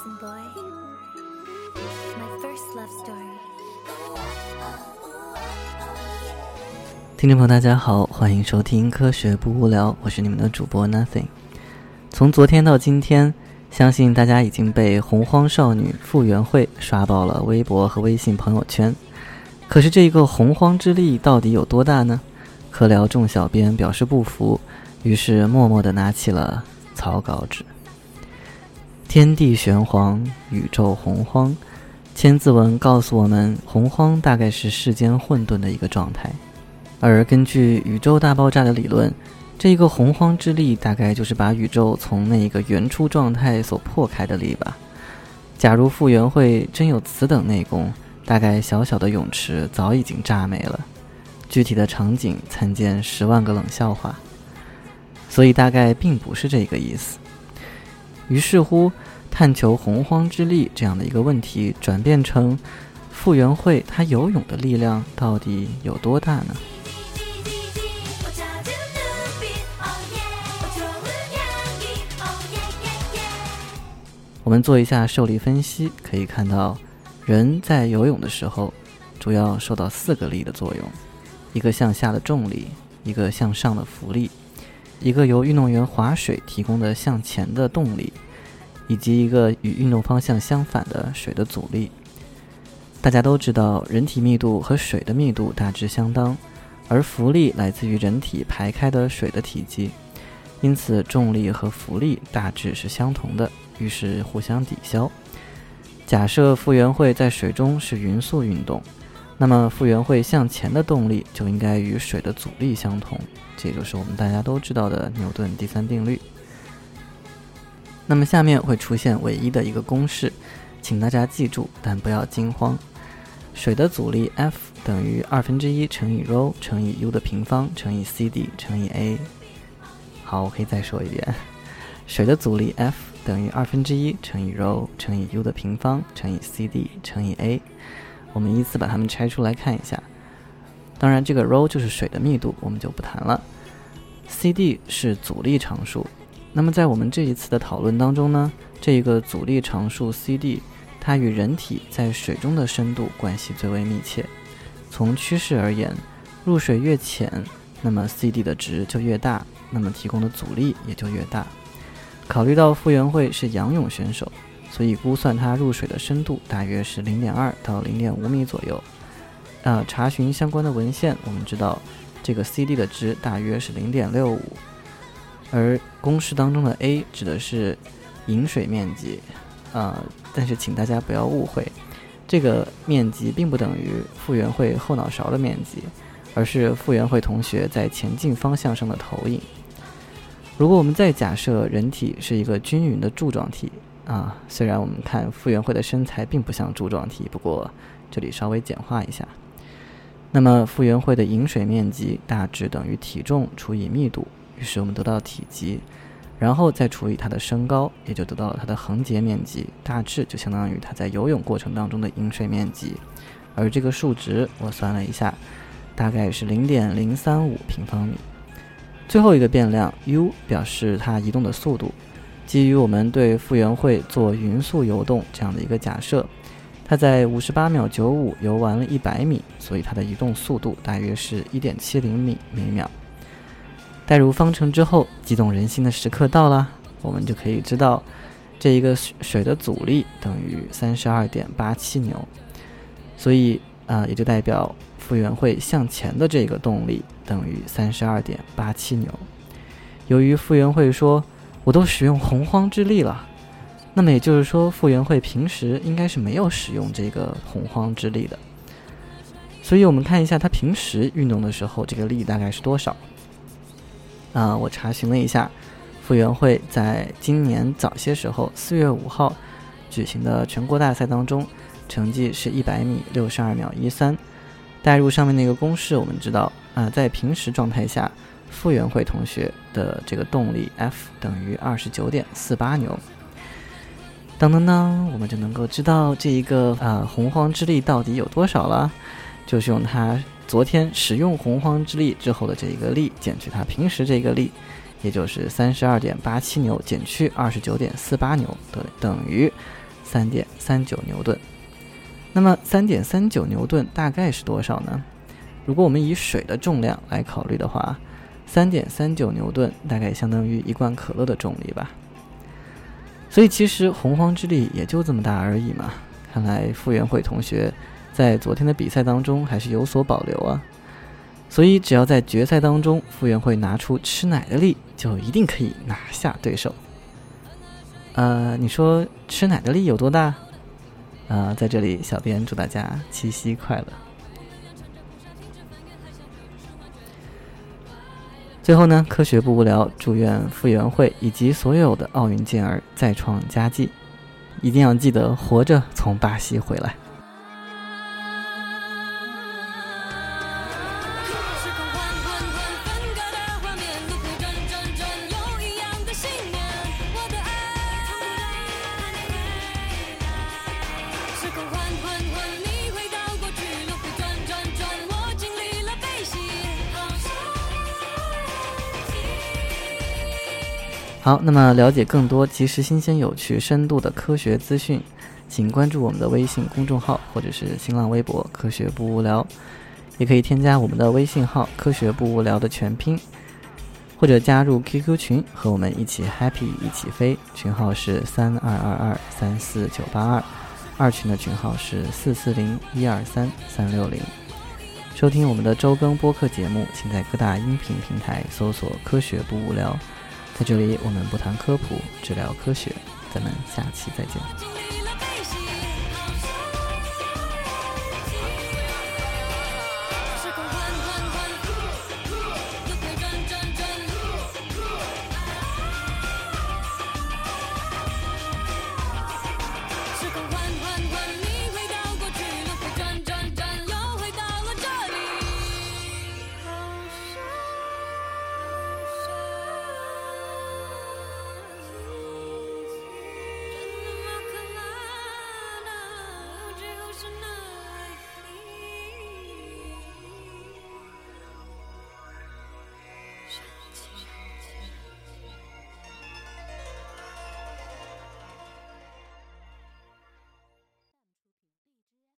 Listen, boy. My first love story. 听众朋友，大家好，欢迎收听《科学不无聊》，我是你们的主播 Nothing。从昨天到今天，相信大家已经被洪荒少女傅园慧刷爆了微博和微信朋友圈。可是这一个洪荒之力到底有多大呢？科聊众小编表示不服，于是默默地拿起了草稿纸。天地玄黄，宇宙洪荒。千字文告诉我们，洪荒大概是世间混沌的一个状态。而根据宇宙大爆炸的理论，这一个洪荒之力大概就是把宇宙从那一个原初状态所破开的力吧。假如傅园慧真有此等内功，大概小小的泳池早已经炸没了。具体的场景参见《十万个冷笑话》。所以大概并不是这个意思。于是乎，探求洪荒之力这样的一个问题，转变成傅园慧她游泳的力量到底有多大呢？我们做一下受力分析，可以看到，人在游泳的时候，主要受到四个力的作用：一个向下的重力，一个向上的浮力，一个由运动员划水提供的向前的动力，以及一个与运动方向相反的水的阻力。大家都知道，人体密度和水的密度大致相当，而浮力来自于人体排开的水的体积，因此重力和浮力大致是相同的。于是互相抵消。假设傅园慧在水中是匀速运动，那么傅园慧向前的动力就应该与水的阻力相同，这就是我们大家都知道的牛顿第三定律。那么下面会出现唯一的一个公式，请大家记住，但不要惊慌。水的阻力 F 等于二分之一乘以 ρ 乘以 u 的平方乘以 c_d 乘以 a。好，我可以再说一遍，水的阻力 F。等于二分之一乘以 ρ 乘以 u 的平方乘以 c_d 乘以 a，我们依次把它们拆出来看一下。当然，这个 ρ 就是水的密度，我们就不谈了。c_d 是阻力常数。那么在我们这一次的讨论当中呢，这一个阻力常数 c_d，它与人体在水中的深度关系最为密切。从趋势而言，入水越浅，那么 c_d 的值就越大，那么提供的阻力也就越大。考虑到傅园慧是仰泳选手，所以估算它入水的深度大约是零点二到零点五米左右。呃，查询相关的文献，我们知道这个 c_d 的值大约是零点六五，而公式当中的 a 指的是饮水面积。啊，但是请大家不要误会，这个面积并不等于傅园慧后脑勺的面积，而是傅园慧同学在前进方向上的投影。如果我们再假设人体是一个均匀的柱状体啊，虽然我们看傅园慧的身材并不像柱状体，不过这里稍微简化一下。那么傅园慧的饮水面积大致等于体重除以密度，于是我们得到体积，然后再除以它的身高，也就得到了它的横截面积，大致就相当于它在游泳过程当中的饮水面积。而这个数值我算了一下，大概是零点零三五平方米。最后一个变量 u 表示它移动的速度。基于我们对傅园慧做匀速游动这样的一个假设，它在五十八秒九五游完了一百米，所以它的移动速度大约是一点七零米每秒。代入方程之后，激动人心的时刻到了，我们就可以知道，这一个水的阻力等于三十二点八七牛，所以啊，也就代表。傅园慧向前的这个动力等于三十二点八七牛。由于傅园慧说：“我都使用洪荒之力了。”那么也就是说，傅园慧平时应该是没有使用这个洪荒之力的。所以我们看一下他平时运动的时候，这个力大概是多少？啊，我查询了一下，傅园慧在今年早些时候四月五号举行的全国大赛当中，成绩是一百米六十二秒一三。代入上面那个公式，我们知道啊，在平时状态下，傅园慧同学的这个动力 F 等于二十九点四八牛。当当当，我们就能够知道这一个啊洪荒之力到底有多少了，就是用他昨天使用洪荒之力之后的这一个力减去他平时这个力，也就是三十二点八七牛减去二十九点四八牛，对，等于三点三九牛顿。那么三点三九牛顿大概是多少呢？如果我们以水的重量来考虑的话，三点三九牛顿大概相当于一罐可乐的重力吧。所以其实洪荒之力也就这么大而已嘛。看来傅园慧同学在昨天的比赛当中还是有所保留啊。所以只要在决赛当中傅园慧拿出吃奶的力，就一定可以拿下对手。呃，你说吃奶的力有多大？啊，在这里，小编祝大家七夕快乐。最后呢，科学不无聊，祝愿傅园慧以及所有的奥运健儿再创佳绩，一定要记得活着从巴西回来。好，那么了解更多及时、新鲜、有趣、深度的科学资讯，请关注我们的微信公众号或者是新浪微博“科学不无聊”，也可以添加我们的微信号“科学不无聊”的全拼，或者加入 QQ 群和我们一起 happy 一起飞，群号是三二二二三四九八二，二群的群号是四四零一二三三六零。收听我们的周更播客节目，请在各大音频平台搜索“科学不无聊”。在这里，我们不谈科普，只聊科学。咱们下期再见。